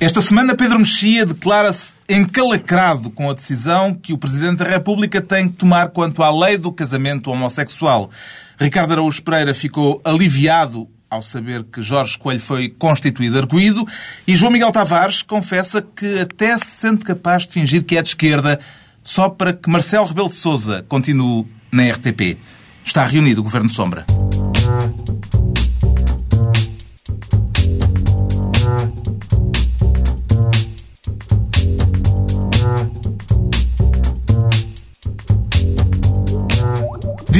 Esta semana, Pedro Mexia declara-se encalacrado com a decisão que o Presidente da República tem que tomar quanto à lei do casamento homossexual. Ricardo Araújo Pereira ficou aliviado ao saber que Jorge Coelho foi constituído arguído e João Miguel Tavares confessa que até se sente capaz de fingir que é de esquerda só para que Marcelo Rebelo de Sousa continue na RTP. Está reunido o Governo Sombra.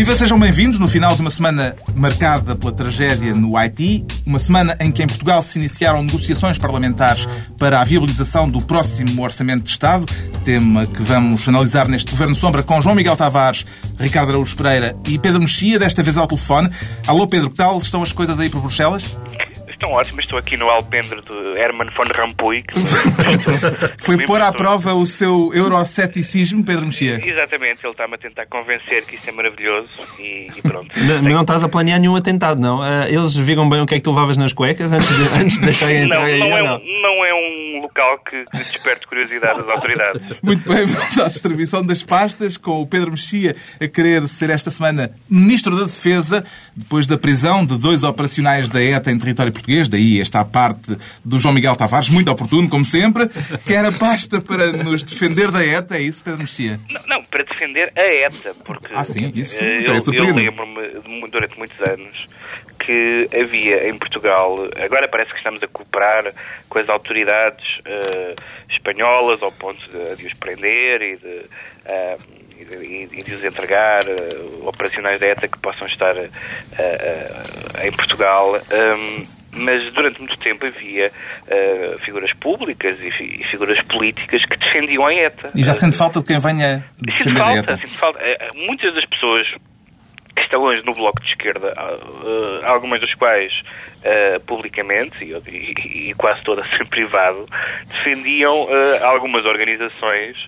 Viva, sejam bem-vindos no final de uma semana marcada pela tragédia no Haiti, uma semana em que em Portugal se iniciaram negociações parlamentares para a viabilização do próximo Orçamento de Estado, tema que vamos analisar neste Governo Sombra com João Miguel Tavares, Ricardo Araújo Pereira e Pedro Mexia, desta vez ao telefone. Alô Pedro, que tal estão as coisas aí por Bruxelas? Estão ótimos. Estou aqui no alpendre do Herman von Rompuy. Foi pôr à prova o seu euroceticismo, Pedro Mexia? Exatamente. Ele está-me a tentar convencer que isso é maravilhoso e, e pronto. Não, não, estás a planear nenhum atentado, não? Uh, eles viram bem o que é que tu levavas nas cuecas antes de, antes de deixarem entrar não, aí, não, é não? Um, não é um local que, que desperte curiosidade das autoridades. Muito bem, vamos à distribuição das pastas, com o Pedro Mexia a querer ser esta semana Ministro da Defesa, depois da prisão de dois operacionais da ETA em território português, daí esta parte do João Miguel Tavares, muito oportuno, como sempre, quer a pasta para nos defender da ETA, é isso, Pedro Mexia? Não, não, para defender a ETA, porque ah, sim, isso, eh, eu, eu lembro-me durante muitos anos que havia em Portugal, agora parece que estamos a cooperar com as autoridades uh, espanholas ao ponto de, de os prender e de, uh, e de, e de os entregar uh, operacionais da ETA que possam estar em Portugal. Um, mas durante muito tempo havia uh, figuras públicas e, e, figuras políticas que defendiam a ETA. E já sente falta de quem venha defender falta, a ETA? Sinto falta. Uh, muitas das pessoas que estão hoje no Bloco de Esquerda, uh, algumas das quais publicamente e, e, e, quase todas em privado, defendiam algumas organizações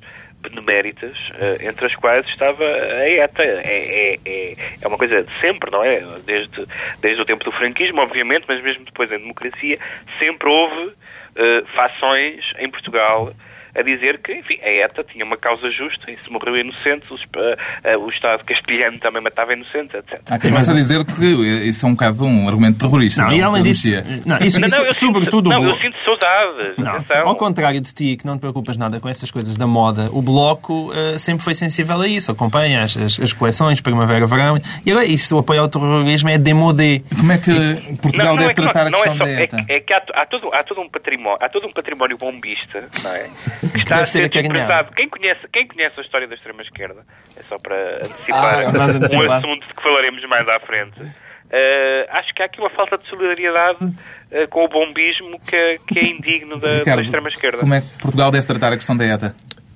beneméritas, uh, entre as quais estava a ETA. É, é, é, é, uma coisa de sempre, não é? Desde, desde o tempo do franquismo, obviamente, mas mesmo depois da democracia, sempre houve uh, fações em Portugal a dizer que, enfim, a ETA tinha uma causa justa e se morreu inocente, o, uh, uh, o Estado castelhano também matava inocentes, etc. Ah, sim, mas a dizer que isso é um bocado um argumento terrorista. Não, não e além disso, não, isso, não, isso, não, eu sobretudo... Sinto, não, eu sinto saudades. Não, ao contrário de ti, que não te preocupas nada com essas coisas da moda, o Bloco uh, sempre foi sensível a isso, acompanha as, as, as coleções, primavera-verão, e agora isso, o apoio ao terrorismo é demodé. Como é que Portugal deve é que tratar a questão é só, da ETA? É, é que há, há, todo, há, todo um património, há todo um património bombista, não é? Que está a ser desprezado. Quem conhece, quem conhece a história da extrema-esquerda, é só para antecipar ah, um assunto de que falaremos mais à frente, uh, acho que há aqui uma falta de solidariedade uh, com o bombismo que, que é indigno da, da extrema-esquerda. Como é que Portugal deve tratar a questão da ETA?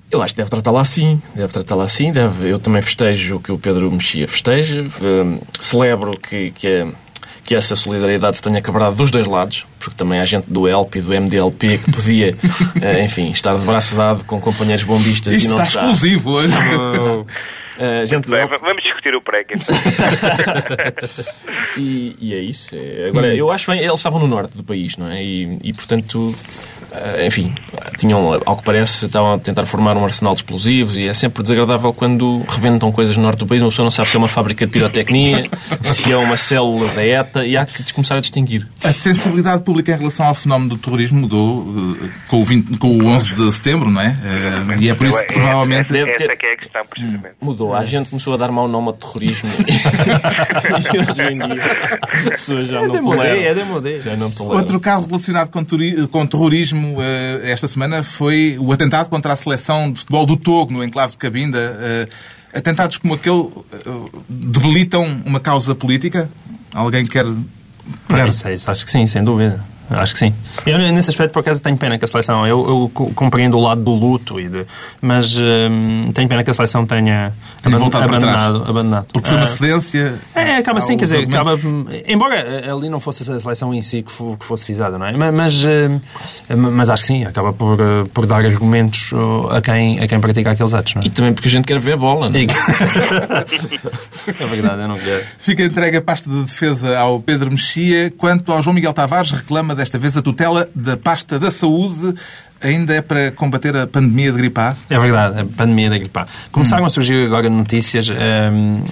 Eu acho que deve tratá-la assim, deve tratá-la assim, deve, eu também festejo o que o Pedro Mexia festeja, uh, celebro que, que a, que essa solidariedade tenha quebrado dos dois lados, porque também há gente do ELP e do MDLP que podia, eh, enfim, estar de braço dado com companheiros bombistas Isto e não está. explosivo hoje. Uh, gente bem, vamos discutir o pré e, e é isso. É, agora, eu acho bem, eles estavam no norte do país, não é? E, e portanto, eh, enfim, tinham, ao que parece, estavam a tentar formar um arsenal de explosivos e é sempre desagradável quando rebentam coisas no norte do país. Uma pessoa não sabe se é uma fábrica de pirotecnia, se é uma célula da ETA e há que começar a distinguir. A sensibilidade pública em relação ao fenómeno do terrorismo mudou eh, com o, 20, com o 11 de setembro, não é? Eh, e é por isso que provavelmente. Essa, é que é a questão, precisamente. Mudou. A gente começou a dar mau nome ao terrorismo e hoje em dia as pessoas já é não toleram. É demodé. Já não toleram. Outro carro relacionado com, com terrorismo uh, esta semana foi o atentado contra a seleção de futebol do Togo, no enclave de Cabinda. Uh, atentados como aquele uh, debilitam uma causa política? Alguém quer... Não sei, acho que sim, sem dúvida. Acho que sim. Eu, nesse aspecto, por acaso, tenho pena que a seleção. Eu, eu compreendo o lado do luto, e de, mas hum, tenho pena que a seleção tenha, aban abandonado, abandonado. Porque foi uma ah, cedência. É, acaba assim, quer dizer, acaba, embora ali não fosse a seleção em si que, que fosse visada, não é? Mas, hum, mas acho que sim, acaba por, por dar argumentos a quem, a quem pratica aqueles atos. Não é? E também porque a gente quer ver a bola, não é? é verdade, eu não quero. Fica entregue a pasta de defesa ao Pedro Mexia, quanto ao João Miguel Tavares reclama desta vez a tutela da pasta da saúde ainda é para combater a pandemia de gripe A? É verdade, a pandemia da gripe A. Começaram hum. a surgir agora notícias um,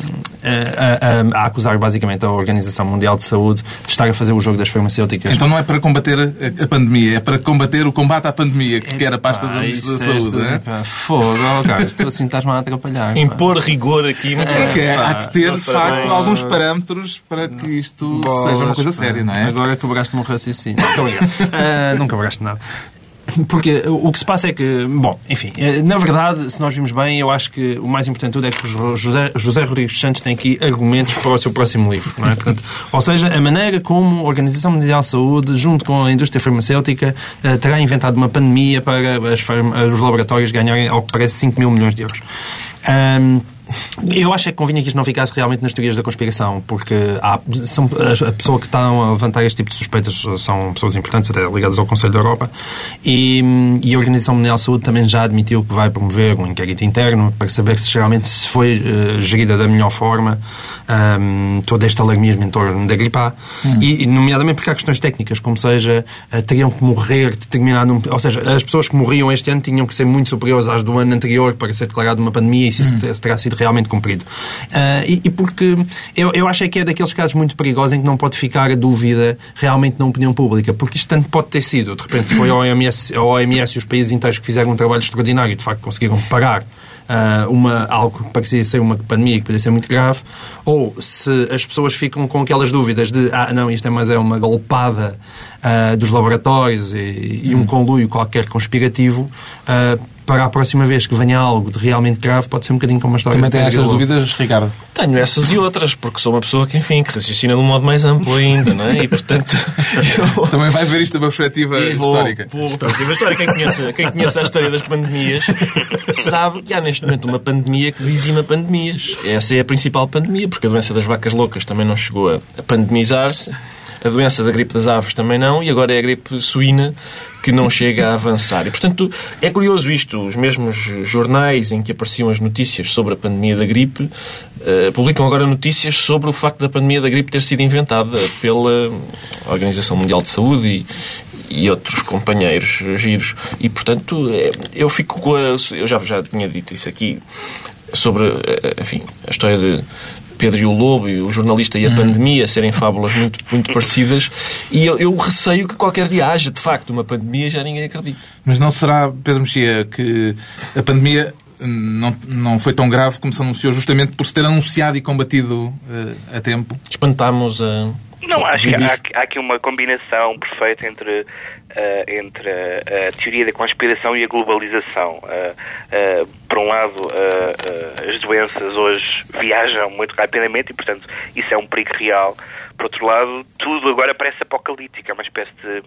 a, a, a, acusar basicamente a Organização Mundial de Saúde de estar a fazer o jogo das farmacêuticas. Então não é para combater a, pandemia, é para combater o combate à pandemia, que é, quer a pasta da Ministra da Saúde, não é? Fogo, cara, estou assim, estás-me a atrapalhar. Impor rigor aqui. Muito é, que é, há de ter, de facto, alguns parâmetros para que isto seja uma coisa séria, não é? Agora quebraste-me um raciocínio. uh, nunca quebraste nada. Porque o que se passa é que, bom, enfim, eh, na verdade, se nós vimos bem, eu acho que o mais importante tudo é que José, José Rodrigues Santos tem aqui argumentos para o seu próximo livro, não é? Portanto, ou seja, a maneira como a Organização Mundial de Saúde, junto com a indústria farmacêutica, eh, terá inventado uma pandemia para as, os laboratórios ganharem, ao que parece, 5 mil milhões de euros. Um, eu acho é que convinha que isto não ficasse realmente nas teorias da conspiração, porque há, são, a, pessoa que está a levantar este tipo de suspeitas são pessoas importantes, até ligadas ao Conselho da Europa, e, e a Organização Mundial de Saúde também já admitiu que vai promover um inquérito interno para saber se realmente se foi uh, gerida da melhor forma um, todo este alarmismo em torno da gripe A, hum. e, e, nomeadamente porque há questões técnicas, como seja, uh, teriam que morrer determinado... Ou seja, as pessoas que morriam este ano tinham que ser muito superiores às do ano anterior para ser declarada uma pandemia, e se hum. isso terá sido realmente cumprido. Uh, e, e, porque eu, eu acho que é daqueles casos muito perigosos em que não pode ficar a dúvida realmente na opinião pública, porque isto tanto pode ter sido, de repente foi a OMS, a OMS e os países inteiros que fizeram um trabalho extraordinário e de facto conseguiram parar uh, uma, algo que parecia ser uma pandemia que poderia ser muito grave, ou se as pessoas ficam com aquelas dúvidas de ah, não, isto é mais é uma golpada uh, dos laboratórios e, e, um conluio qualquer conspirativo, uh, para a próxima vez que venha algo de realmente grave, pode ser um bocadinho como uma história. Também tem essas dúvidas, Ricardo? Tenho essas e outras, porque sou uma pessoa que, enfim, que raciocina de um modo mais amplo ainda, não é? E, portanto... Eu... Também vai ver isto de uma perspectiva vou, histórica. Vou, perspectiva histórica. Quem conhece, quem conhece a história das pandemias sabe que há neste momento uma pandemia que dizima pandemias. Essa é a principal pandemia, porque a doença das vacas loucas também não chegou a pandemizar-se. A doença da gripe das aves também não, e agora é a gripe suína que não chega a avançar. E, portanto, é curioso isto. Os mesmos jornais em que apareciam as notícias sobre a pandemia da gripe uh, publicam agora notícias sobre o facto da pandemia da gripe ter sido inventada pela Organização Mundial de Saúde e, e outros companheiros giros. E, portanto, é, eu fico com a... Eu já, já tinha dito isso aqui sobre, eh, enfim, a história de Pedro e o Lobo, e o jornalista e a hum. pandemia serem fábulas muito, muito parecidas. E eu, eu, receio que qualquer dia haja, de facto, uma pandemia já ninguém acredita. Mas não será, Pedro Mexia, que a pandemia não, não foi tão grave como se anunciou, justamente por se ter anunciado e combatido uh, a tempo? Espantámos a. Não, acho que há, há, aqui uma combinação perfeita entre, entre a, a, teoria da conspiração e a globalização. Uh, por um lado, as doenças hoje viajam muito rapidamente e, portanto, isso é um perigo real. Por outro lado, tudo agora parece apocalíptico, é uma espécie de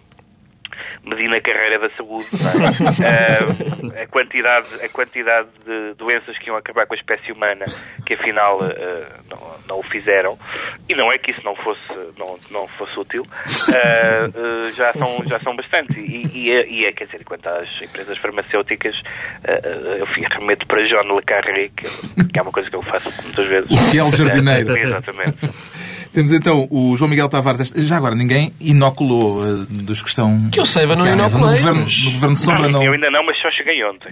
Medina Carreira da Saúde. uh, a, quantidade, a quantidade de doenças que iam acabar com a espécie humana, que afinal uh, não, não o fizeram, e não é que isso não fosse, não, não fosse útil, uh, já, são, já são bastante. E, e, é, e é, quer dizer, quanto às empresas farmacêuticas, eu remeto para John Le Carré, que, que, é uma coisa que eu faço muitas vezes. O fiel jardineiro. Exatamente. Temos então o João Miguel Tavares. Já agora, ninguém inoculou uh, dos que estão. Que eu saiba, não inoculei. No governo, no governo Sombra não, não. Eu ainda não, mas só cheguei ontem.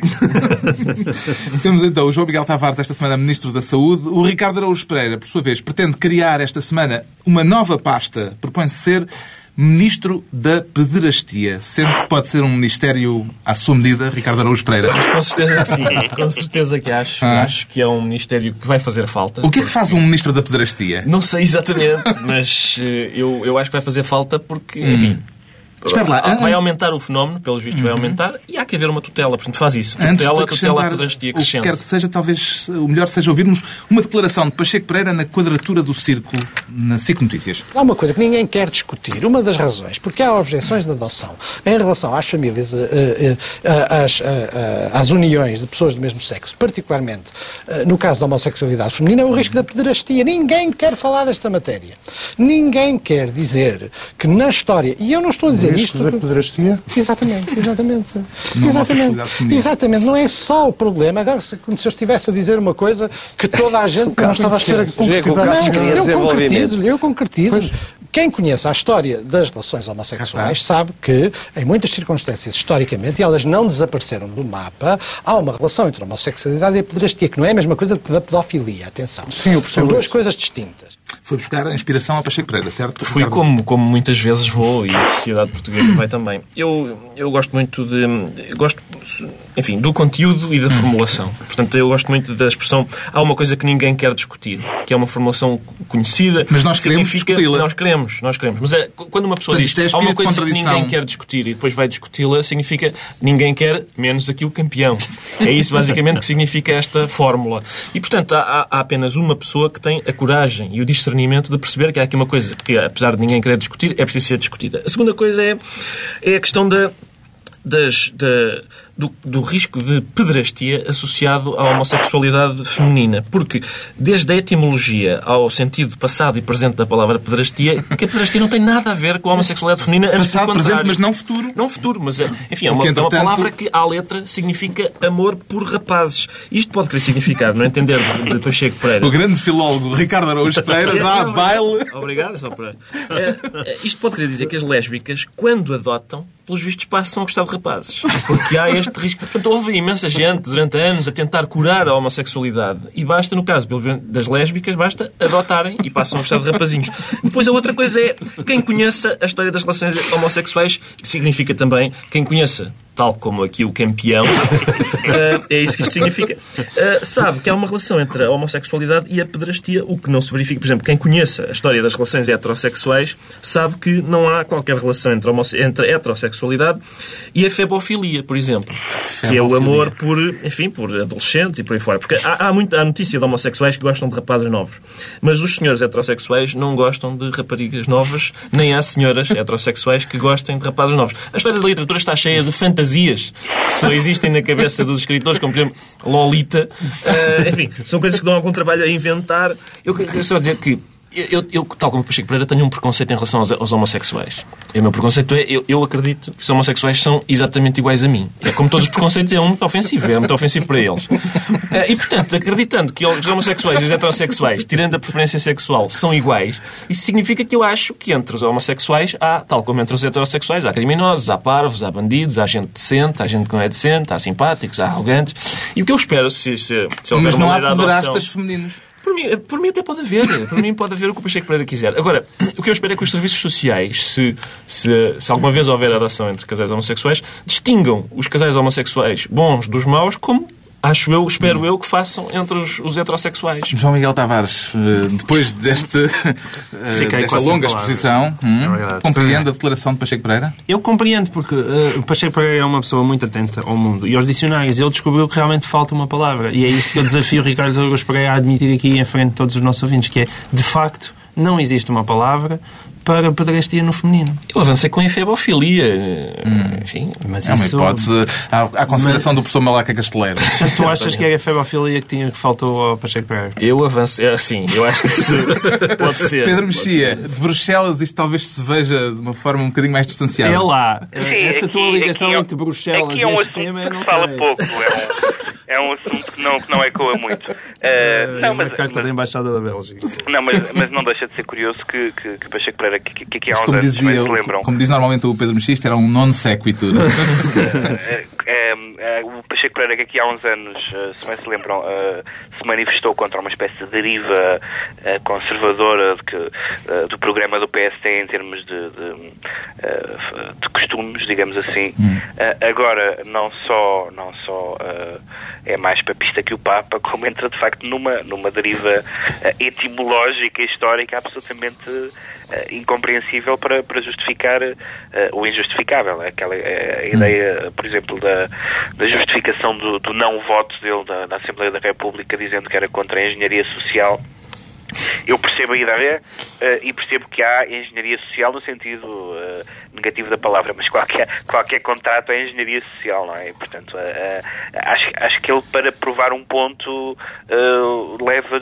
Temos então o João Miguel Tavares, esta semana Ministro da Saúde. O Ricardo Araújo Pereira, por sua vez, pretende criar esta semana uma nova pasta. Propõe-se ser Ministro da Pederastia. Sendo que pode ser um ministério à sua medida, Ricardo Araújo Pereira. Mas com certeza sim, com certeza que acho. Ah. Acho que é um ministério que vai fazer falta. O que é que faz um Ministro da Pederastia? Não sei exatamente, mas eh, eu, eu acho que vai fazer falta porque, hum. Espera lá. Vai aumentar o fenómeno, pelos vistos uhum. vai aumentar, e há que haver uma tutela. Portanto, faz isso. Antes tutela, tutela, pedrastia crescente. O que quer que seja, talvez o melhor seja ouvirmos uma declaração de Pacheco Pereira na quadratura do círculo na SIC Notícias. Há uma coisa que ninguém quer discutir. Uma das razões, porque há objeções de adoção em relação às famílias, uh, uh, às, uh, às uniões de pessoas do mesmo sexo, particularmente no caso da homossexualidade feminina, é o risco da pederastia. Ninguém quer falar desta matéria. Ninguém quer dizer que na história, e eu não estou a dizer isto... da pederastia? Exatamente, exatamente. Não exatamente, exatamente. Não é só o problema. Agora, se, como se eu estivesse a dizer uma coisa que toda a gente... não estava a ser concretizar. Eu concretizo, eu concretizo Quem conhece a história das relações homossexuais sabe que, em muitas circunstâncias, historicamente, e elas não desapareceram do mapa, há uma relação entre a homossexualidade e a pederastia, que não é a mesma coisa que da pedofilia, atenção. Sim, São duas coisas distintas. Foi buscar a inspiração a Pacheco Pereira, certo? Fui Ricardo? como, como muitas vezes vou e a sociedade portuguesa vai também. Eu, eu gosto muito de. eu gosto, enfim, do conteúdo e da formulação. Portanto, eu gosto muito da expressão. Há uma coisa que ninguém quer discutir, que é uma formulação conhecida. Mas nós queremos discuti-la. Nós queremos, nós queremos. Mas é, quando uma pessoa Portanto, diz é há uma coisa que ninguém quer discutir e depois vai discuti-la, significa ninguém quer menos aqui o campeão. É isso basicamente que significa esta fórmula. E portanto há, há- há apenas uma pessoa que tem a coragem e o discernimento de perceber que há aqui uma coisa que, apesar de ninguém querer discutir, é preciso ser discutida. A segunda coisa é, é a questão da das- da- do, do risco de pedrastia associado à homossexualidade feminina. Porque, desde a etimologia ao sentido passado e presente da palavra pedrastia, que a pedrastia não tem nada a ver com a homossexualidade feminina. Passado, presente, mas não futuro. Não futuro, mas é- enfim, é uma, Porque, é uma palavra que, à letra, significa amor por rapazes. Isto pode querer significar, no entender de, Pacheco Pereira. O grande filólogo Ricardo Araújo Pereira dá a baile. Obrigado, só para. É, é, isto pode querer dizer que as lésbicas, quando adotam, pelos vistos passam a gostar de rapazes. Porque há este risco. Portanto, houve imensa gente durante anos a tentar curar a homossexualidade. E basta, no caso das lésbicas, basta adotarem e passam a gostar de rapazinhos. Depois a outra coisa é quem conheça a história das relações homossexuais, que significa também quem conheça tal como aqui o campeão, eh, é isso que isto significa, eh, sabe que há uma relação entre a homossexualidade e a pedrastia, o que não se verifica. Por exemplo, quem conheça a história das relações heterossexuais sabe que não há qualquer relação entre entre a e a febofilia, por exemplo, que é o amor por, enfim, por adolescentes e por aí fora. Porque há, há, muita, há notícia de homossexuais que gostam de rapazes novos, mas os senhores heterossexuais não gostam de raparigas novas, nem há senhoras heterossexuais que gostem de rapazes novos. A história da literatura está cheia de fantasias que só existem na cabeça dos escritores, como por exemplo Lolita. Ah, enfim, são coisas que dão algum trabalho a inventar. Eu quero só dizer que eu, eu, tal como o Pacheco Pereira, tenho um preconceito em relação aos, aos homossexuais. E o meu preconceito é, eu, eu acredito que os homossexuais são exatamente iguais a mim. É como todos os preconceitos, é um muito ofensivo. É muito ofensivo para eles. Eh, E, portanto, acreditando que os homossexuais e os heterossexuais, tirando a preferência sexual, são iguais, isso significa que eu acho que entre os homossexuais há, tal como entre os heterossexuais, há criminosos, há parvos, há bandidos, há gente decente, há gente que não é decente, há simpáticos, há arrogantes. E o que eu espero, se, se, se houver Mas não há pederastas femininos. Por mim, por mim até pode haver. Por mim pode haver o que o Pacheco Pereira quiser. Agora, o que eu espero é que os serviços sociais, se, se, se alguma vez houver adoção entre casais homossexuais, distingam os casais homossexuais bons dos maus, como acho eu, espero eu, que façam entre os, os heterossexuais. João Miguel Tavares, eh, depois deste, eh, desta longa exposição, hum, É compreende a declaração de Pacheco Pereira? Eu compreendo, porque uh, Pacheco Pereira é uma pessoa muito atenta ao mundo e aos dicionários. Ele descobriu que realmente falta uma palavra. E é isso que eu desafio o Ricardo Araújo Pereira a admitir aqui em frente de todos os nossos ouvintes, que é, de facto, não existe uma palavra para pedrastia no feminino. Eu avancei com a efebofilia. Enfim, Mas É uma isso... hipótese à, à consideração do professor Malaca Casteleiro. Portanto, tu achas que era a febofilia que, tinha, que faltou ao Pacheco Pereira? eu avancei. é, Sim, eu acho que isso pode ser. Pedro Mexia, de Bruxelas isto talvez se veja de uma forma um bocadinho mais distanciada. É lá. Sim, Essa aqui- tua ligação aqui é- entre Bruxelas aqui e é um este assunto tema, que não fala sei. pouco. É um, é um assunto que não, que não ecoa muito. Eh, É não, uma mas, carta mas- da Embaixada da Bélgica. não, mas, mas não deixa de ser curioso que, que, que Pacheco Pereira, que, que há uns como, anos, dizia, se lembram, como diz normalmente o Pedro Mexia, isto era um non sequitur. Eh, eh, eh, o Pacheco Pereira, que aqui há uns anos, eh, se bem se lembram, eh, se manifestou contra uma espécie de deriva eh, conservadora de que, do programa do PST em termos de, de, de costumes, digamos assim. Eh, agora, não só, não só é mais papista que o Papa, como entra de facto numa, numa deriva etimológica e histórica absolutamente incompreensível para, para justificar eh, o injustificável. Aquela, eh, ideia, por exemplo, da, da justificação do, do não voto dele da Assembleia da República dizendo que era contra a engenharia social. Eu percebo a ideia eh, e percebo que há engenharia social no sentido eh, negativo da palavra, mas qualquer, qualquer contrato é engenharia social, não é? E, portanto, eh, acho, acho que ele, para provar um ponto, leva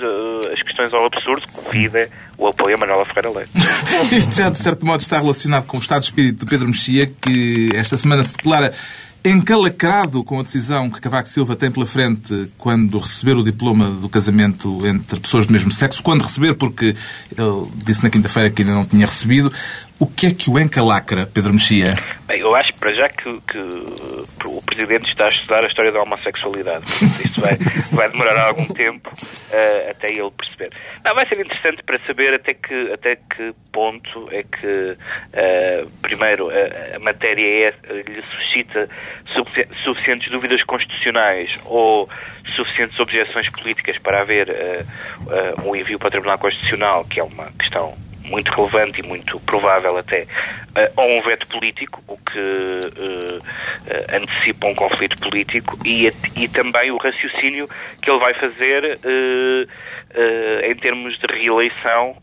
as questões ao absurdo, convida o apoio a Manuela Ferreira Leite. Isto já, de certo modo, está relacionado com o estado de espírito de Pedro Mexia, que esta semana se declara encalacrado com a decisão que Cavaco Silva tem pela frente quando receber o diploma do casamento entre pessoas do mesmo sexo, quando receber, porque ele disse na quinta-feira que ainda não tinha recebido, o que é que o encalacra, Pedro Mexia? Bem, eu acho para já que, que, o Presidente está a estudar a história da homossexualidade. Isto vai, vai demorar algum tempo uh, até ele perceber. Não, vai ser interessante para saber até que, até que ponto é que, uh, primeiro, a, a matéria é, lhe suscita suficientes dúvidas constitucionais ou suficientes objeções políticas para haver uh, um envio para o Tribunal Constitucional, que é uma questão muito relevante e muito provável até uh, a um veto político, o que uh, uh, antecipa um conflito político, e, e também o raciocínio que ele vai fazer em termos de reeleição,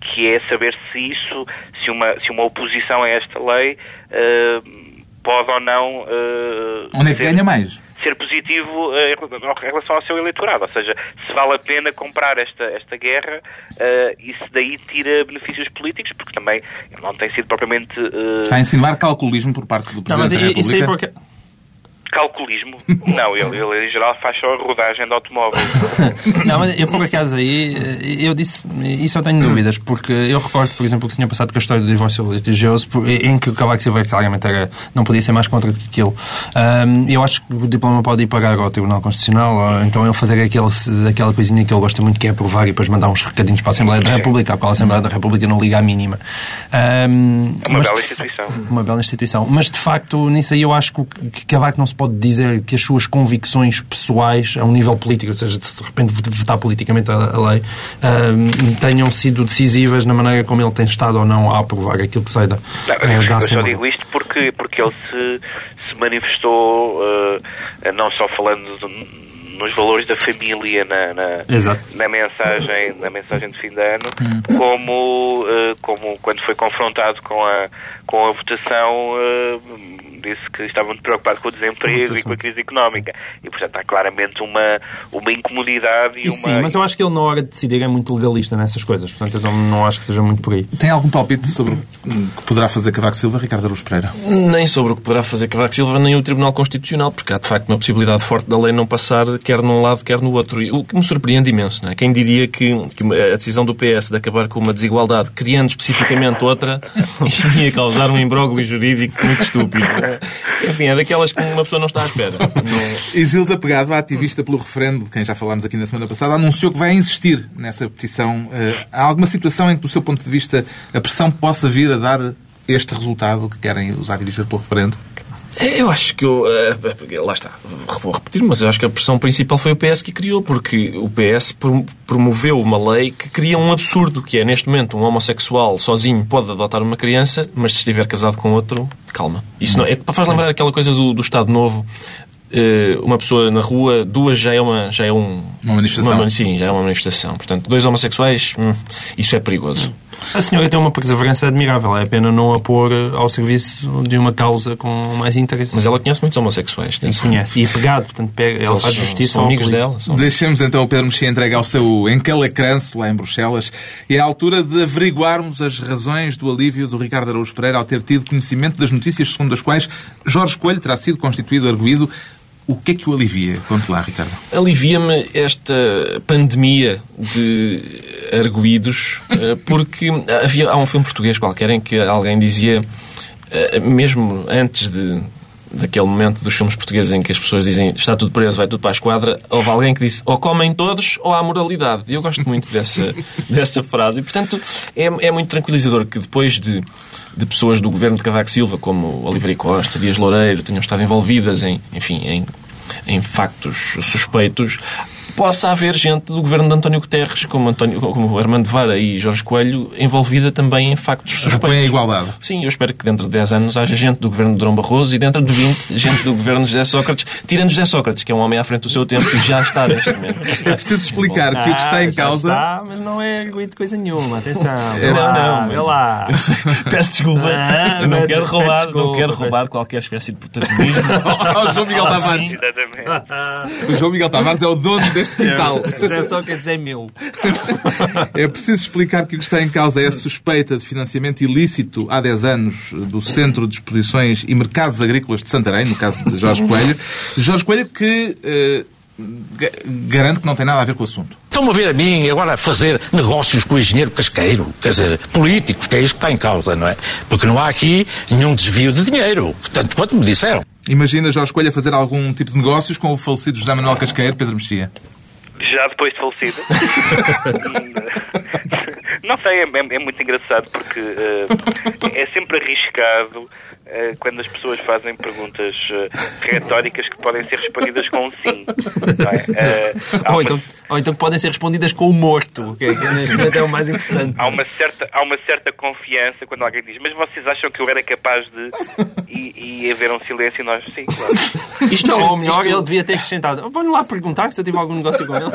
que é saber se isso, se uma, se uma oposição a esta lei pode ou não. Onde é que ganha mais? ser positivo eh, em relação ao seu eleitorado. Ou seja, se vale a pena comprar esta, esta guerra uh, e se daí tira benefícios políticos, porque também não tem sido propriamente. Uh... Está a insinuar calculismo por parte do Presidente não, mas da República. Isso aí porque calculismo. Não, ele, ele em geral faz só a rodagem de automóveis. não, mas eu por acaso aí, eu disse, isso eu tenho dúvidas, porque eu recordo, por exemplo, que se tinha passado com a história do divórcio litigioso, em que o Cavaco Silva claramente era, não podia ser mais contra que aquilo. Um, eu acho que o diploma pode ir pagar ao Tribunal Constitucional, ou então ele fazer aquele, aquela coisinha que ele gosta muito, que é aprovar e depois mandar uns recadinhos para a Assembleia da República, porque a Assembleia da República não liga à mínima. Um, uma mas, bela instituição. Uma bela instituição. Mas, de facto, nisso aí eu acho que Cavaco não se pode pode dizer que as suas convicções pessoais, a um nível político, ou seja, de, de repente votar politicamente a, a lei, uh, tenham sido decisivas na maneira como ele tem estado ou não a aprovar aquilo que sai da, não, uh, da Eu só digo isto porque, porque ele se, se manifestou, uh, não só falando de, nos valores da família na, na, na, mensagem, na mensagem de fim de ano, hum. como, uh, como quando foi confrontado com a, com a votação, disse que estava muito preocupado com o desemprego e com a crise económica. E, portanto, há claramente uma, uma incomodidade e, e uma... Sim, mas eu acho que ele, na hora de decidir, é muito legalista nessas coisas. Portanto, eu não, não acho que seja muito por aí. Tem algum palpite sobre o que poderá fazer Cavaco Silva, Ricardo Araújo Pereira? Nem sobre o que poderá fazer Cavaco Silva, nem o Tribunal Constitucional, porque há, de facto, uma possibilidade forte da lei não passar quer num lado, quer no outro. E o que me surpreende imenso, não é? Quem diria que, que a decisão do PS de acabar com uma desigualdade, criando especificamente outra, ia causar um imbróglio jurídico muito estúpido. Enfim, é daquelas que uma pessoa não está à espera. Não... Isilda Pegado, a ativista pelo referendo, de quem já falámos aqui na semana passada, anunciou que vai insistir nessa petição. Eh, há alguma situação em que, do seu ponto de vista, a pressão possa vir a dar este resultado que querem os ativistas pelo referendo? É, eu acho que eu, eh, lá está, vou repetir, mas eu acho que a pressão principal foi o PS que criou, porque o PS promoveu uma lei que cria um absurdo, que é neste momento um homossexual sozinho pode adotar uma criança, mas se estiver casado com outro, calma. Isso não, é, faz lembrar aquela coisa do, do Estado Novo, eh, uma pessoa na rua, duas já é uma já é um uma manifestação. Uma, sim, já é uma manifestação. Portanto, dois homossexuais, hum, isso é perigoso. A senhora tem uma perseverança admirável. É pena não a pôr ao serviço de uma causa com mais interesse. Mas ela conhece muitos homossexuais. E conhece. E é pegado, portanto, pega, ela faz justiça são amigos dela. São... Deixemos então o Pedro Mexia entregar o seu encalacranço lá em Bruxelas. E é a altura de averiguarmos as razões do alívio do Ricardo Araújo Pereira ao ter tido conhecimento das notícias segundo as quais Jorge Coelho terá sido constituído arguído o que é que o alivia? Conte lá, Ricardo. Alivia-me esta pandemia de arguídos, eh, porque havia, há um filme português qualquer em que alguém dizia, eh, mesmo antes de, daquele momento dos filmes portugueses em que as pessoas dizem está tudo preso, vai tudo para a esquadra, houve alguém que disse ou comem todos ou há moralidade. E eu gosto muito dessa, dessa frase. E, portanto, é, é muito tranquilizador que depois de de pessoas do governo de Cavaco Silva, como Oliveira Costa, Dias Loureiro, tenham estado envolvidas em, enfim, em, em factos suspeitos, possa haver gente do governo de António Guterres, como, António, como Armando Vara e Jorge Coelho, envolvida também em factos suspeitos. Apoia a igualdade. Sim, eu espero que dentro de 10 anos haja gente do governo de Dom Barroso e dentro de 20, gente do governo de José Sócrates, tirando José Sócrates, que é um homem à frente do seu tempo e já está neste momento. É preciso explicar que o que está em causa. Está, mas não é coisa nenhuma, atenção. É, não, não, mas... lá. Peço desculpa, ah, eu não quero roubar, desculpa, não quero roubar qualquer espécie de protagonismo. o João Miguel Tavares. O João Miguel Tavares é o dono deste neste quintal. Já só quer dizer mil. É preciso explicar que o que está em causa é a suspeita de financiamento ilícito há 10 anos do Centro de Exposições e Mercados Agrícolas de Santarém, no caso de Jorge Coelho. Jorge Coelho que eh, ga- garante que não tem nada a ver com o assunto. Estão-me a ver a mim agora a fazer negócios com o engenheiro casqueiro, quer dizer, políticos, que é isso que está em causa, não é? Porque não há aqui nenhum desvio de dinheiro, tanto quanto me disseram. Imagina Jorge Coelho a fazer algum tipo de negócios com o falecido José Manuel Casqueiro, Pedro Mexia. Já depois de falecido. Não sei, é, é- muito engraçado porque eh, é sempre arriscado quando as pessoas fazem perguntas eh, retóricas que podem ser respondidas com um sim. não é? Eh, Ou uma, então, ou então podem ser respondidas com o morto, que é, momento é o mais importante. há uma certa, há uma certa confiança quando alguém diz mas vocês acham que eu era capaz de... E, e haver um silêncio e nós, sim, claro. Isto não, ou melhor, ele devia ter acrescentado. Vou-lhe lá perguntar se eu tive algum negócio com ele.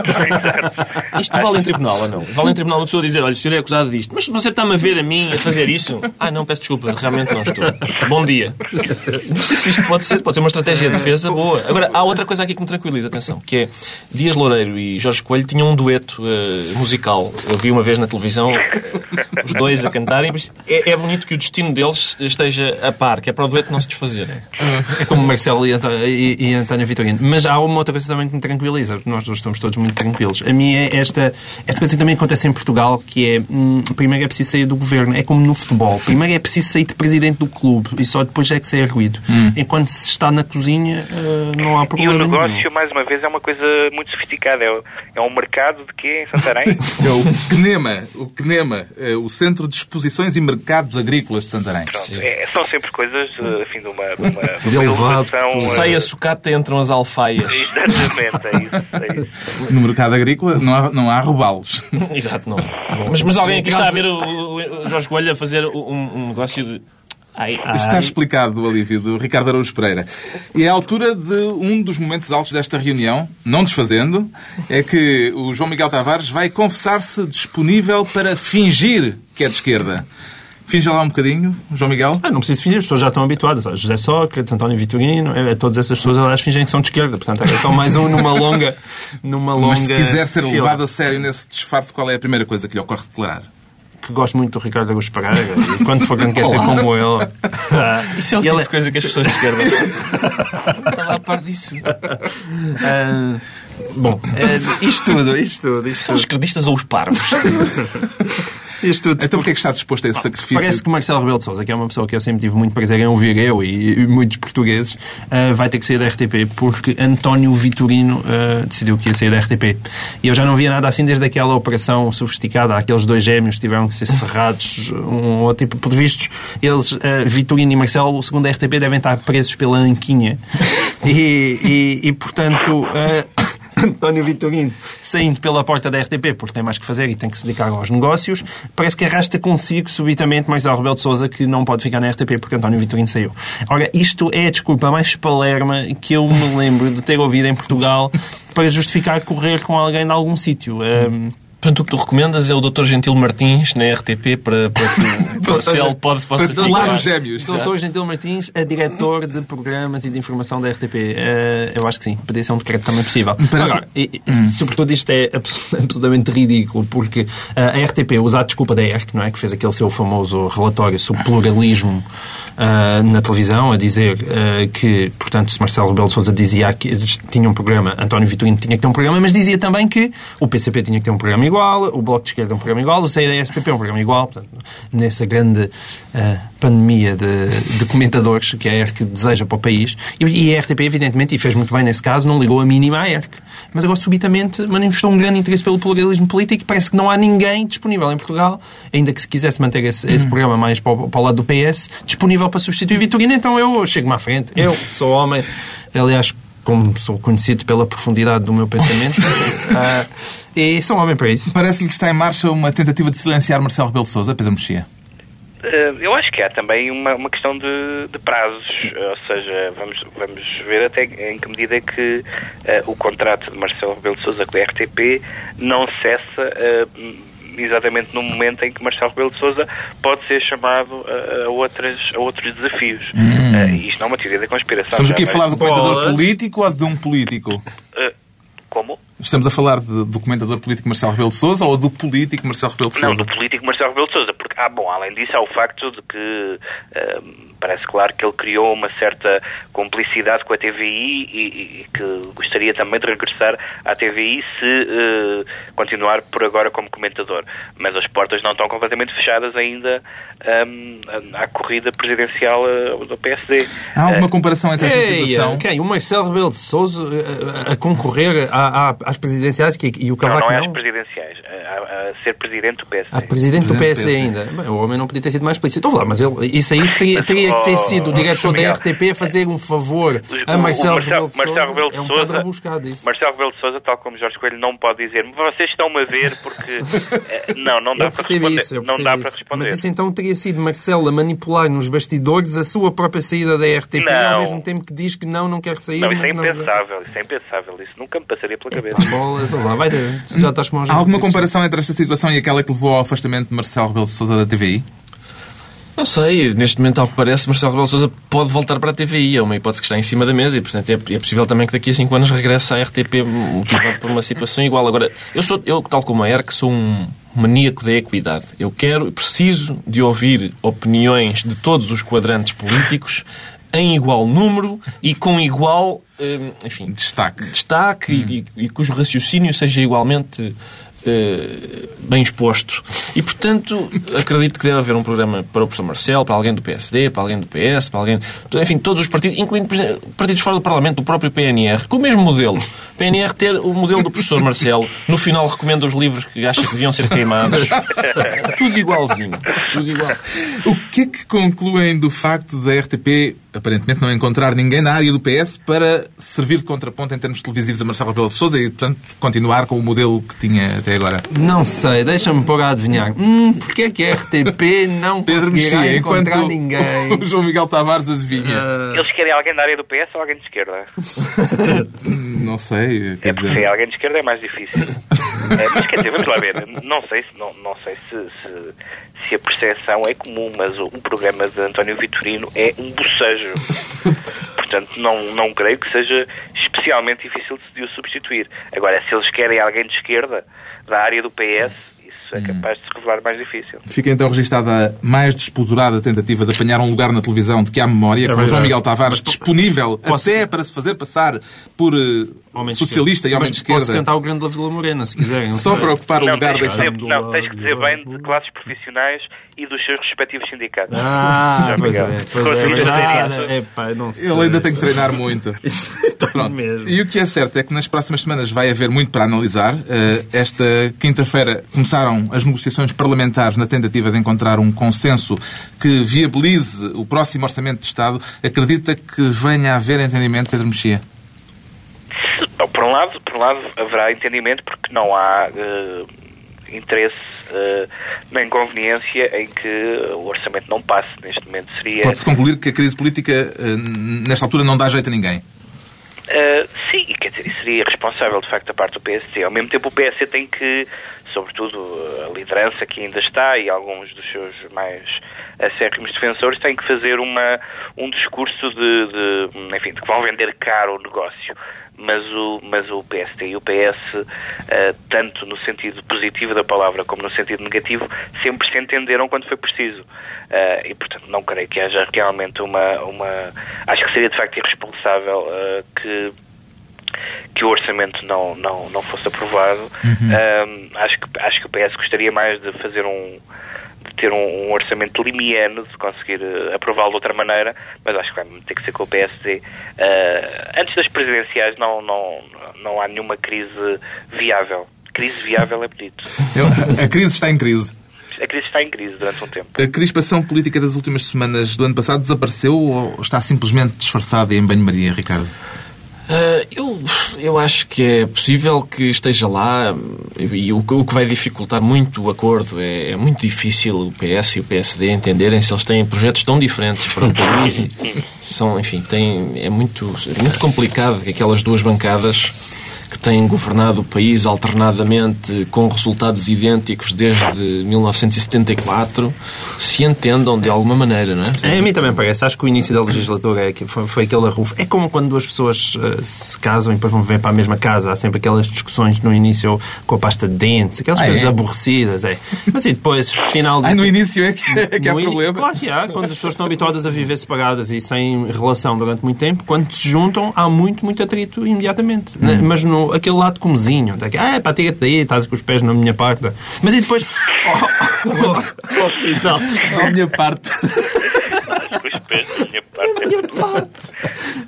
Isto vale em tribunal ou não? Vale em tribunal uma pessoa dizer, olha, o senhor é acusado disto. Mas você está-me a ver a mim a fazer isso? Ah, não, peço desculpa, realmente não estou. Bom dia. Sei se isto pode ser, pode ser uma estratégia de defesa boa. Agora, há outra coisa aqui que me tranquiliza, atenção, que é Dias Loureiro e Jorge Coelho tinham um dueto eh, musical. Eu vi uma vez na televisão eh, os dois a cantarem. É, é bonito que o destino deles esteja a par, que é para o dueto não se desfazer. É como Marcelo e, Anto- e, e António Vitorino. Mas há uma outra coisa também que me tranquiliza, porque nós dois estamos todos muito tranquilos. A minha é esta, esta coisa que também acontece em Portugal, que é, hum, primeiro é preciso sair do governo, é como no futebol. Primeiro é preciso sair de presidente do clube só depois é que sai ruído. Enquanto se está na cozinha, eh, não há E o problema nenhum. negócio, mais uma vez, é uma coisa muito sofisticada. É, é um mercado de quê em Santarém? É o CNEMA, o CNEMA, eh, o Centro de Exposições e Mercados Agrícolas de Santarém. Pronto, é- são sempre coisas, eh, enfim, de uma, de uma, de uma elevado, eh, Sai a sucata entram as alfaias. Exatamente, é isso. É isso. No mercado agrícola não há, não há robalos. Exato, não. Mas, mas alguém aqui está a ver o, o- o Jorge Coelho a fazer um, um negócio de... Ai, ai. Está explicado o alívio do Ricardo Araújo Pereira. E é a altura de um dos momentos altos desta reunião, não desfazendo, é que o João Miguel Tavares vai confessar-se disponível para fingir que é de esquerda. Finja lá um bocadinho, João Miguel. Ah, não preciso fingir, as pessoas já estão habituadas. José Sócrates, António Vitorino, é, é, todas essas pessoas, aliás, fingem que são de esquerda. Portanto, é só mais um numa longa. Numa longa Mas se quiser ser fila. levado a sério nesse disfarce, qual é a primeira coisa que lhe ocorre declarar? Que gosto muito do Ricardo Augusto Pereira e quando for quem quer ser como ele. Isso é o ele tipo de coisa que as pessoas de esquerda Estava a par disso. ah, bom, eh, isto tudo, isto tudo, isto São os esquerdistas ou os parvos? Isto tudo Então porquê é que está disposto a esse sacrifício? Parece que Marcelo Rebelo de Sousa, que é uma pessoa que eu sempre tive muito prazer em ouvir, eu e, muitos portugueses, ah, vai ter que sair da RTP porque António Vitorino ah, decidiu que ia sair da RTP. E eu já não via nada assim desde aquela operação sofisticada, aqueles dois gêmeos que tiveram que ser serrados, um ou tipo, por vistos, eles, ah, Vitorino e Marcelo, segundo a RTP, devem estar presos pela anquinha. E, e, e, portanto. ah, António Vitorino saindo pela porta da RTP porque tem mais que fazer e tem que se dedicar aos negócios, parece que arrasta consigo subitamente Marcelo Rebelo de Sousa que não pode ficar na RTP porque António Vitorino saiu. Ora, isto é a desculpa mais palerma que eu me lembro de ter ouvido em Portugal para justificar correr com alguém de algum sítio. Um, Portanto, o que tu recomendas é o Dr. Gentil Martins na RTP para, para que o Marcelo pode, possa Para ficar. os gêmeos. Doutor Gentil Martins é diretor de programas e de informação da RTP. Eh, eu acho que sim. Podia ser um decreto também possível. parece- Agora, e- e, sobretudo isto é abs- absolutamente ridículo, porque eh, a RTP usa a desculpa da ERC, não é? Que fez aquele seu famoso relatório sobre pluralismo ah, na televisão, a dizer que, portanto, se Marcelo Rebelo de Sousa dizia que tinha um programa, António Vitorino tinha que ter um programa, mas dizia também que o PCP tinha que ter um programa igual, o Bloco de Esquerda um programa igual, o CDSPP um programa igual, portanto, nessa grande ah, pandemia de, de comentadores que a ERC deseja para o país. E, e a RTP, evidentemente, e fez muito bem nesse caso, não ligou a mínima à ERC. Mas agora, subitamente, manifestou um grande interesse pelo pluralismo político e parece que não há ninguém disponível em Portugal, ainda que se quisesse manter esse, esse programa mais para o, para o lado do PS, disponível para substituir Vitorino. Então eu chego-me à frente. Eu sou homem, aliás, como sou conhecido pela profundidade do meu pensamento, ah, e sou homem para isso. Parece-lhe que está em marcha uma tentativa de silenciar Marcelo Rebelo de Sousa, Pedro Mexia. Eh, Eu acho que há também uma, uma questão de, de prazos, ou seja, vamos, vamos ver até em que medida é que eh, o contrato de Marcelo Rebelo de Sousa com a RTP não cessa eh, exatamente no momento em que Marcelo Rebelo de Sousa pode ser chamado a, a outras, a outros desafios. Eh, e isto não é uma teoria da conspiração. Estamos aqui a falar do comentador político ou de um político? Eh, como? Estamos a falar de, do comentador político Marcelo Rebelo de Sousa ou do político Marcelo Rebelo de Não, Sousa? do político Marcelo Rebelo de Sousa, porque, ah, bom, além disso há o facto de que ah, parece claro que ele criou uma certa complicidade com a TVI e, e que gostaria também de regressar à TVI se ah, continuar por agora como comentador. Mas as portas não estão completamente fechadas ainda ah, à corrida presidencial ah, do PSD. Há alguma Ah, comparação entre esta Ei, situação? quem? O Marcelo Rebelo de Sousa eh, a, a concorrer à- à- às presidenciais que, e o não, Cavaco não é não? às presidenciais, a, a- a ser presidente do PSD. Ah, presidente do Presidente do PSD PSD. ainda. Bem, o homem não podia ter sido mais explícito. Estou lá, mas ele, isso aí teria, teria que ter sido o diretor da. RTP a fazer um favor a o- Marcelo, o Rebelo de Marcelo Sousa. É um bocado rebuscado isso. Marcelo Rebelo de Sousa, tal como Jorge Coelho, não pode dizer vocês estão-me a ver porque... eh, não, não dá Eu para responder. isso, eu não dá isso. para responder. Mas isso então teria sido Marcelo a manipular nos bastidores a sua própria saída da RTP Não. ao mesmo tempo que diz que não, não quer sair. Não, isso é mas não- impensável, isso é impensável. Isso nunca me passaria pela cabeça. Bola, sei lá, vai ter. Já estás com Há alguma comparação entre esta situação e aquela que levou ao afastamento de Marcelo Rebelo de Sousa da TVI? Não sei, neste momento, ao que parece, Marcelo Rebelo de Sousa pode voltar para a TVI. É uma hipótese que está em cima da mesa e, portanto, é, é possível também que daqui a 5 anos regresse à RTP motivado por uma situação igual. Agora, eu, sou, eu tal como a ERC, sou um maníaco da equidade. Eu quero, preciso de ouvir opiniões de todos os quadrantes políticos em igual número e com igual, hum, enfim, Destaque. destaque e, e- e cujo raciocínio seja igualmente eh, bem exposto. E, portanto, acredito que deve haver um programa para o professor Marcelo, para alguém do PSD, para alguém do PS, para alguém... Enfim, todos os partidos, incluindo partidos fora do Parlamento, do próprio PNR, com o mesmo modelo. PNR ter o modelo do professor Marcelo, no final recomenda os livros que acha que deviam ser queimados. Tudo igualzinho. Tudo igual. O que é que concluem do facto da RTP aparentemente não encontrar ninguém na área do PS para servir de contraponto em termos televisivos a Marcelo Rebelo de Sousa e, portanto, continuar com o modelo que tinha até agora? Não sei, deixa-me pôr a adivinhar. Hum, porquê é que a RTP não Pedro conseguirá Mexia, enquanto encontrar ninguém? o João Miguel Tavares adivinha. Ah, Eles querem alguém da área do PS ou alguém de esquerda? Não sei, quer É porque dizer... alguém de esquerda é mais difícil. É, mas quer dizer, vamos lá ver. Não sei se, não, não sei se, se, se a percepção é comum, mas o, o programa de António Vitorino é um bocejo. Portanto, não, não creio que seja especialmente difícil de o substituir. Agora, se eles querem alguém de esquerda da área do PS, é capaz de se revelar mais difícil. Fica então registada a mais despodurada tentativa de apanhar um lugar na televisão de que há memória, com o verdade. João Miguel Tavares disponível Posso- até para se fazer passar por eh, socialista esquerda. e homem de esquerda. Posso cantar o Grande da Vila Morena, se quiserem. Só para ocupar o Não, lugar tens dizer, não, tens que dizer bem de classes profissionais e dos seus respectivos sindicatos. Ah, Já, pois é, pois é, isso. Epá, não sei. Ele ainda tem que treinar muito. Pronto. mesmo. E o que é certo é que nas próximas semanas vai haver muito para analisar. Eh, Esta quinta-feira começaram as negociações parlamentares na tentativa de encontrar um consenso que viabilize o próximo Orçamento de Estado. Acredita que venha a haver entendimento, Pedro Mexia? Por um lado, por um lado haverá entendimento porque não há eh, interesse eh, nem conveniência em que o orçamento não passe. Neste momento seria. Pode-se concluir que a crise política, eh, nesta altura, não dá jeito a ninguém. Uh, sim, quer dizer, isso seria irresponsável de facto da parte do PSD. Ao mesmo tempo, o PSD tem que, sobretudo a liderança que ainda está e alguns dos seus mais acérrimos defensores, têm que fazer uma, um discurso de, de, enfim, de que vão vender caro o negócio. Mas o, mas o PSD e o PS, uh, tanto no sentido positivo da palavra como no sentido negativo, sempre se entenderam quando foi preciso. Uh, e, portanto, não creio que haja realmente uma... uma acho que seria, de facto, irresponsável uh, que que o orçamento não, não, não fosse aprovado. Um, acho, que, acho que o PS gostaria mais de fazer um de ter um, um orçamento limiano, de conseguir uh, aprová-lo de outra maneira, mas acho que vai ter que ser com o PSD. Uh, antes das presidenciais não, não, não há nenhuma crise viável. Crise viável é bonito. A crise está em crise. A crise está em crise durante um tempo. A crispação política das últimas semanas do ano passado desapareceu ou está simplesmente disfarçada em banho-maria, Ricardo? Eu, acho que é possível que esteja lá e o, que vai dificultar muito o acordo é, é muito difícil o PS e o PSD entenderem se eles têm projetos tão diferentes para o país. São, enfim, têm, é muito, é muito complicado que aquelas duas bancadas que têm governado o país alternadamente com resultados idênticos desde 1974 se entendam de alguma maneira, não é? É, a mim também parece. Acho que o início da legislatura é que foi, foi aquele arrufo. É como quando duas pessoas uh, se casam e depois vão viver para a mesma casa. Há sempre aquelas discussões no início com a pasta de dentes, aquelas Ah, coisas é? aborrecidas. É. Mas e depois, final... Ai, no início é que, é que há No in- problema. Claro que há, quando as pessoas estão habituadas a viver separadas e sem relação durante muito tempo, quando se juntam, há muito, muito atrito imediatamente. Hum. Né? Mas no, aquele lado comezinho, daqui, ah, pá, tira-te daí, estás com os pés na minha parte. Mas e depois, ao, ao final, A minha parte. Com os pés da minha parte.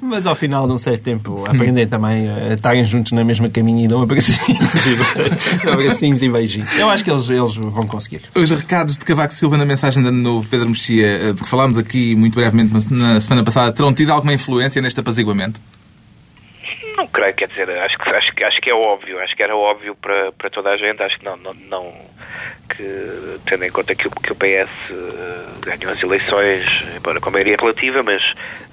mas ao final de um certo tempo, aprendem também a estarem juntos na mesma caminho e dão abracinhos e, abracinhos e beijinhos. Eu acho que eles, eles vão conseguir. Os recados de Cavaco Silva na mensagem de Ano Novo, Pedro Mexia, eh, de que falámos aqui muito brevemente na semana passada, terão tido alguma influência neste apaziguamento? Creio, quer dizer, acho que, acho, que- acho que é óbvio, acho que era óbvio para, para toda a gente, acho que não, não, não que tendo em conta que o, que o PS eh, ganhou as eleições, embora com maioria relativa, mas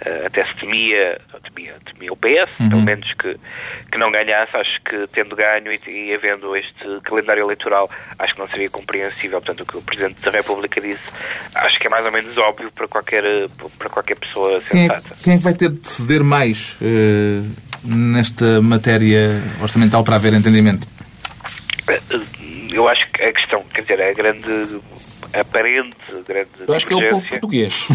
eh, até se temia, temia, temia o PS, pelo menos que, que não ganhasse, acho que tendo ganho e, e havendo este calendário eleitoral, acho que não seria compreensível, portanto o que o Presidente da República disse, acho que é mais ou menos óbvio para qualquer, para qualquer pessoa Quem é, sensata. que- quem é que vai ter de ceder mais eh, nesta matéria orçamental para haver entendimento? Eu acho que a questão, quer dizer, a grande aparente grande Eu acho que é o povo divergência, português.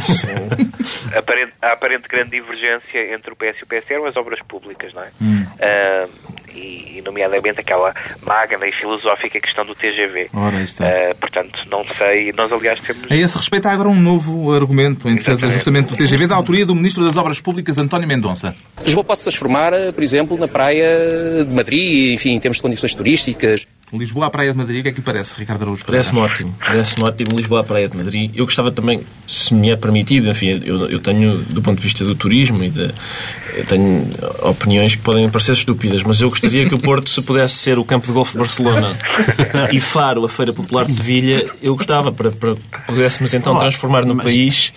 aparente, a aparente grande divergência entre o PS e o PS eram as obras públicas, não é? Hum. Ah, e, e, nomeadamente, aquela magna e filosófica questão do TGV. Ora, aí está. Ah, portanto, não sei, nós aliás temos... A esse respeito, há agora um novo argumento em defesa Exatamente. justamente do TGV, da autoria do Ministro das Obras Públicas, António Mendonça. Lisboa pode se transformar, por exemplo, na praia de Madrid, enfim, em termos de condições turísticas. Lisboa à Praia de Madrid, o que é que lhe parece, Ricardo Araújo? Parece-me ótimo. Parece-me ótimo Lisboa à Praia de Madrid. Eu gostava também, se me é permitido, enfim, eu, eu tenho, do ponto de vista do turismo e de, eu tenho opiniões que podem parecer estúpidas, mas eu gostaria que o Porto, se pudesse ser o campo de golfe de Barcelona e Faro, a Feira Popular de Sevilha, eu gostava para, para que pudéssemos então transformar no país,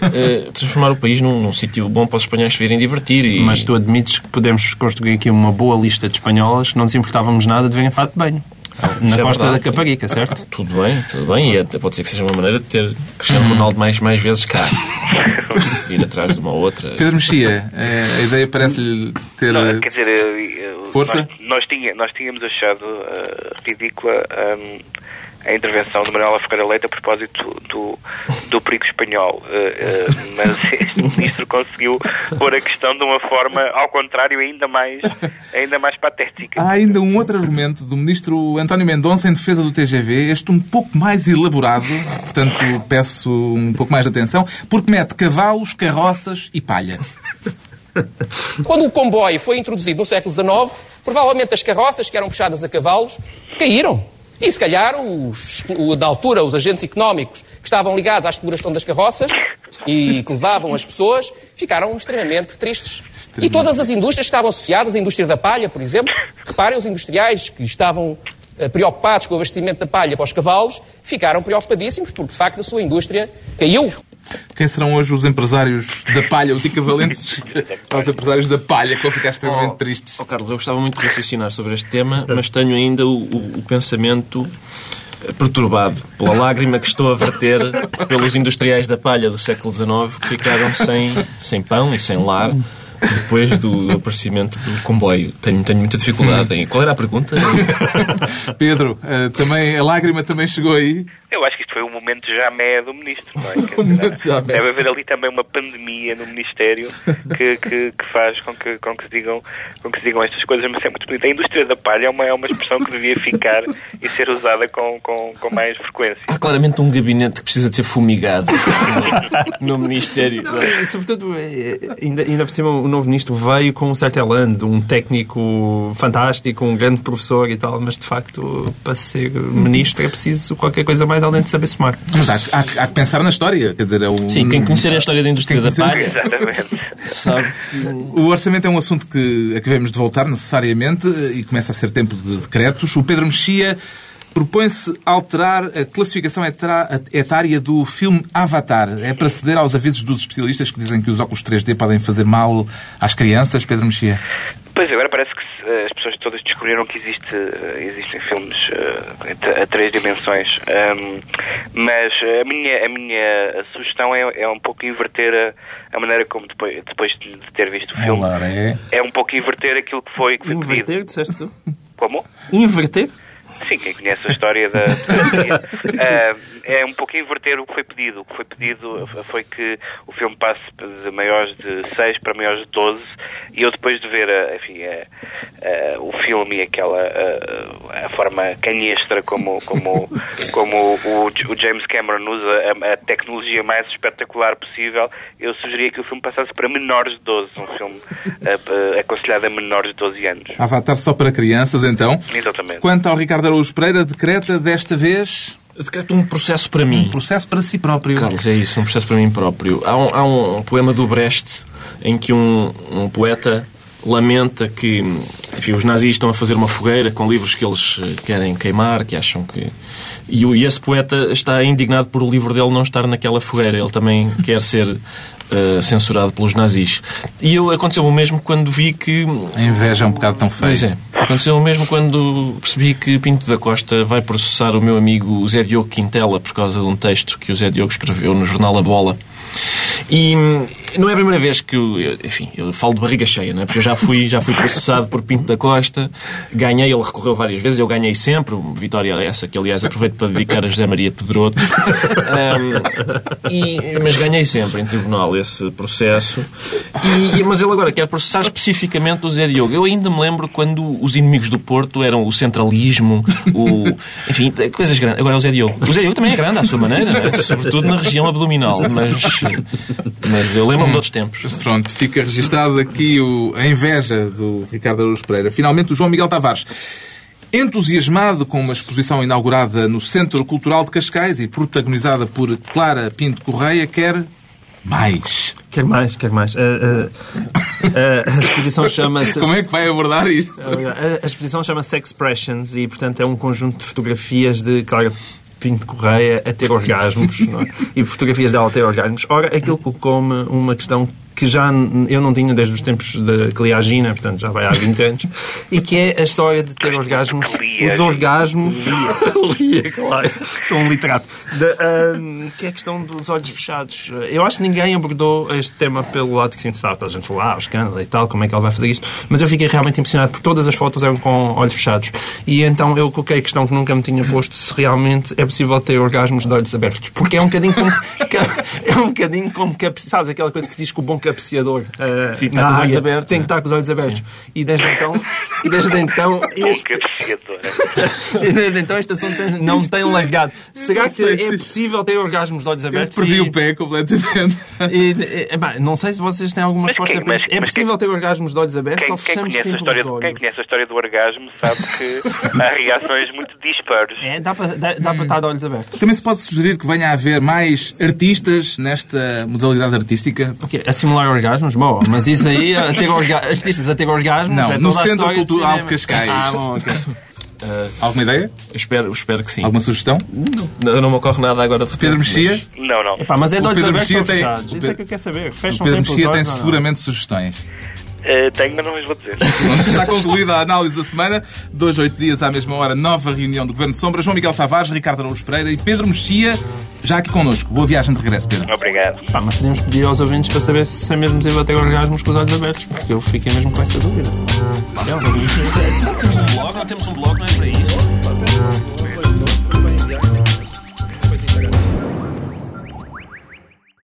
eh, transformar o país num, num sítio bom para os espanhóis se virem divertir. E, Mas tu admites que podemos construir aqui uma boa lista de espanholas que não nos importávamos nada de verem fato de banho. Na é costa verdade, da Caparica, sim. certo? Tudo bem, tudo bem. E até pode ser que seja uma maneira de ter Cristiano Ronaldo mais, mais vezes cá. Ir atrás de uma outra. Pedro Mexia, eh, a ideia parece-lhe ter... Não, eh, quer dizer, Força? Nós, nós, tínhamos achado ah, ridícula ahm, a intervenção de Manuela Ferreira Leite a propósito do, do perigo espanhol. Ah, ah, mas este ministro conseguiu pôr a questão de uma forma, ao contrário, ainda mais, ainda mais patética. Há ainda um outro argumento do ministro António Mendonça em defesa do TGV, este um pouco mais elaborado, portanto peço um pouco mais de atenção, porque mete cavalos, carroças e palha. Quando o comboio foi introduzido no século XIX, provavelmente as carroças que eram puxadas a cavalos caíram. E se calhar, os, o- na altura, os agentes económicos que estavam ligados à exploração das carroças e que levavam as pessoas ficaram extremamente tristes. E todas as indústrias que estavam associadas, a indústria da palha, por exemplo, reparem, os industriais que estavam eh, preocupados com o abastecimento da palha para os cavalos ficaram preocupadíssimos porque, de facto, a sua indústria caiu. Quem serão hoje os empresários da palha, os equivalentes aos empresários da palha, que vão ficar extremamente tristes? Oh, Carlos, eu gostava muito de raciocinar sobre este tema, mas tenho ainda o, o- o pensamento eh, perturbado pela lágrima que estou a verter pelos industriais da palha do século XIX que ficaram sem, sem pão e sem lar depois do aparecimento do comboio. Tenho, tenho muita dificuldade em... Qual era a pergunta? Pedro, eh, também, a lágrima também chegou aí. Eu acho que foi um momento jamais do ministro. Não é? Um dizer, momento jamais. Deve haver ali também uma pandemia no Ministério que, que, que faz com que, com, que se digam, com que se digam estas coisas, mas é muito bonito. A indústria da palha é uma, é uma expressão que devia ficar e ser usada com, com, com mais frequência. Há claramente um gabinete que precisa de ser fumigado no, Ministério. Não, é, sobretudo, é, ainda, ainda por cima, o novo ministro veio com um certo elan, de um técnico fantástico, um grande professor e tal, mas de facto, para ser ministro é preciso qualquer coisa mais além de saber somar. Mas há, há- há que pensar na história. Quer dizer, é um... Sim, quem conhecer a história da indústria Quem da conhecer- palha Exatamente. sabe que... O orçamento é um assunto que acabamos de voltar necessariamente e começa a ser tempo de decretos. O Pedro Mexia propõe-se alterar a classificação etária do filme Avatar. É para ceder aos avisos dos especialistas que dizem que os óculos 3D podem fazer mal às crianças, Pedro Mexia? Pois agora parece que as pessoas todas descobriram que existe, eh, existem filmes uh, a três dimensões. Um, mas a minha, a minha sugestão é, é um pouco inverter a, a, maneira como depois, depois de ter visto o filme. Olá, é. é um pouco inverter aquilo que foi, que foi Inverter, pedido. disseste tu? Como? Inverter? Sim, quem conhece a história da uh, é um pouco inverter o que foi pedido. O que foi pedido foi que o filme passe de maiores de 6 para maiores de 12 e eu depois de ver enfim, o filme e aquela a, a forma canhestra como, como, como o, o, James Cameron usa a, a, tecnologia mais espetacular possível, eu sugeria que o filme passasse para menores de 12, um filme uh, aconselhado a menores de 12 anos. Avatar só para crianças, então. Exatamente. Quanto ao Ricardo Araújo Pereira, decreta desta vez Decreta um processo para mim. Um processo para si próprio. Carlos, é isso, um processo para mim próprio. Há um, há um poema do Brecht em que um, um poeta lamenta que enfim, os nazis estão a fazer uma fogueira com livros que eles eh, querem queimar, que acham que. E, e esse poeta está indignado por o livro dele não estar naquela fogueira. Ele também quer ser uh, censurado pelos nazis. E eu aconteceu o mesmo quando vi que. A inveja é um bocado tão feia. Pois é. Aconteceu o mesmo quando percebi que Pinto da Costa vai processar o meu amigo Zé Diogo Quintela por causa de um texto que o Zé Diogo escreveu no jornal A Bola. E não é a primeira vez que eu, enfim, eu falo de barriga cheia, não é? Porque eu já fui, já fui processado por Pinto da Costa, ganhei, ele recorreu várias vezes, eu ganhei sempre, vitória essa que aliás aproveito para dedicar a José Maria Pedroto, um, e, mas ganhei sempre em tribunal esse processo, e, mas ele agora quer processar especificamente o Zé Diogo. Eu ainda me lembro quando os inimigos do Porto eram o centralismo, o, enfim, coisas grandes. Agora é o Zé Diogo. O Zé Diogo também é grande à sua maneira, é? sobretudo na região abdominal, mas, mas eu lembro-me de outros tempos. Pronto, fica registado aqui o, a inveja do Ricardo Araújo Pereira. Finalmente, o João Miguel Tavares. Entusiasmado com uma exposição inaugurada no Centro Cultural de Cascais e protagonizada por Clara Pinto Correia, quer mais. Quer mais, quer mais. A, a, a, a exposição chama-se. Como é que vai abordar isto? A, exposição chama-se Expressions e, portanto, é um conjunto de fotografias de Clara Pinto Correia a ter orgasmos é? e fotografias dela a ter orgasmos. Ora, aquilo colocou-me uma questão que já eu não tinha desde os tempos da Cliagina, portanto já vai há 20 anos, e que é a história de ter orgasmos, os orgasmos, lia, claro, sou um literato, de, um, que é a questão dos olhos fechados. Eu acho que ninguém abordou este tema pelo lado que se interessava. A gente falou, ah, o escândalo e tal, como é que ele vai fazer isto, mas eu fiquei realmente impressionado porque todas as fotos eram com olhos fechados. E então eu coloquei a questão que nunca me tinha posto se realmente é possível ter orgasmos de olhos abertos. Porque é um bocadinho como, é um bocadinho como, sabes, aquela coisa que se diz que o bom apreciador uh, Sim, está com os olhos abertos. Tem que estar com os olhos abertos. Sim. E desde então, desde então este, e desde então este assunto não tem largado. Será que é possível ter orgasmos de olhos abertos? Eu perdi e... o pé completamente. E, e, bah, não sei se vocês têm alguma mas resposta quem, mas, É possível quem, ter orgasmos de olhos abertos quem, ou fechamos quem conhece, a história, do, quem conhece a história do orgasmo sabe que há reações muito dispares. É, dá para, dá, dá para estar de olhos abertos. Também se pode sugerir que venha a haver mais artistas nesta modalidade artística? Okay. A simular orgasmos? Bom, mas isso aí, a ter orga... artistas a ter orgasmos... Não, é no Centro Cultural de, de Cascais. Ah, bom, ok. Uh, Alguma ideia? Espero, espero que sim. Alguma sugestão? Não, não me ocorre nada agora de Pedro Mexia? Mas... Não, não. Epá, mas é dois Pedro Mexia tem... Isso é que eu quero saber. Fecham o Pedro Mexia tem olhos, seguramente sugestões. Uh, tenho, mas não vos vou dizer. Está concluída a análise da semana. Dois, oito dias à mesma hora, nova reunião do Governo Sombra. João Miguel Tavares, Ricardo Araújo Pereira e Pedro Mexia, já aqui connosco. Boa viagem de regresso, Pedro. Obrigado. Pá, mas podemos pedir aos ouvintes para saber se é mesmo possível ter orgasmos com os olhos abertos, porque eu fiquei mesmo com essa dúvida. Temos um blog, temos um blog, não é?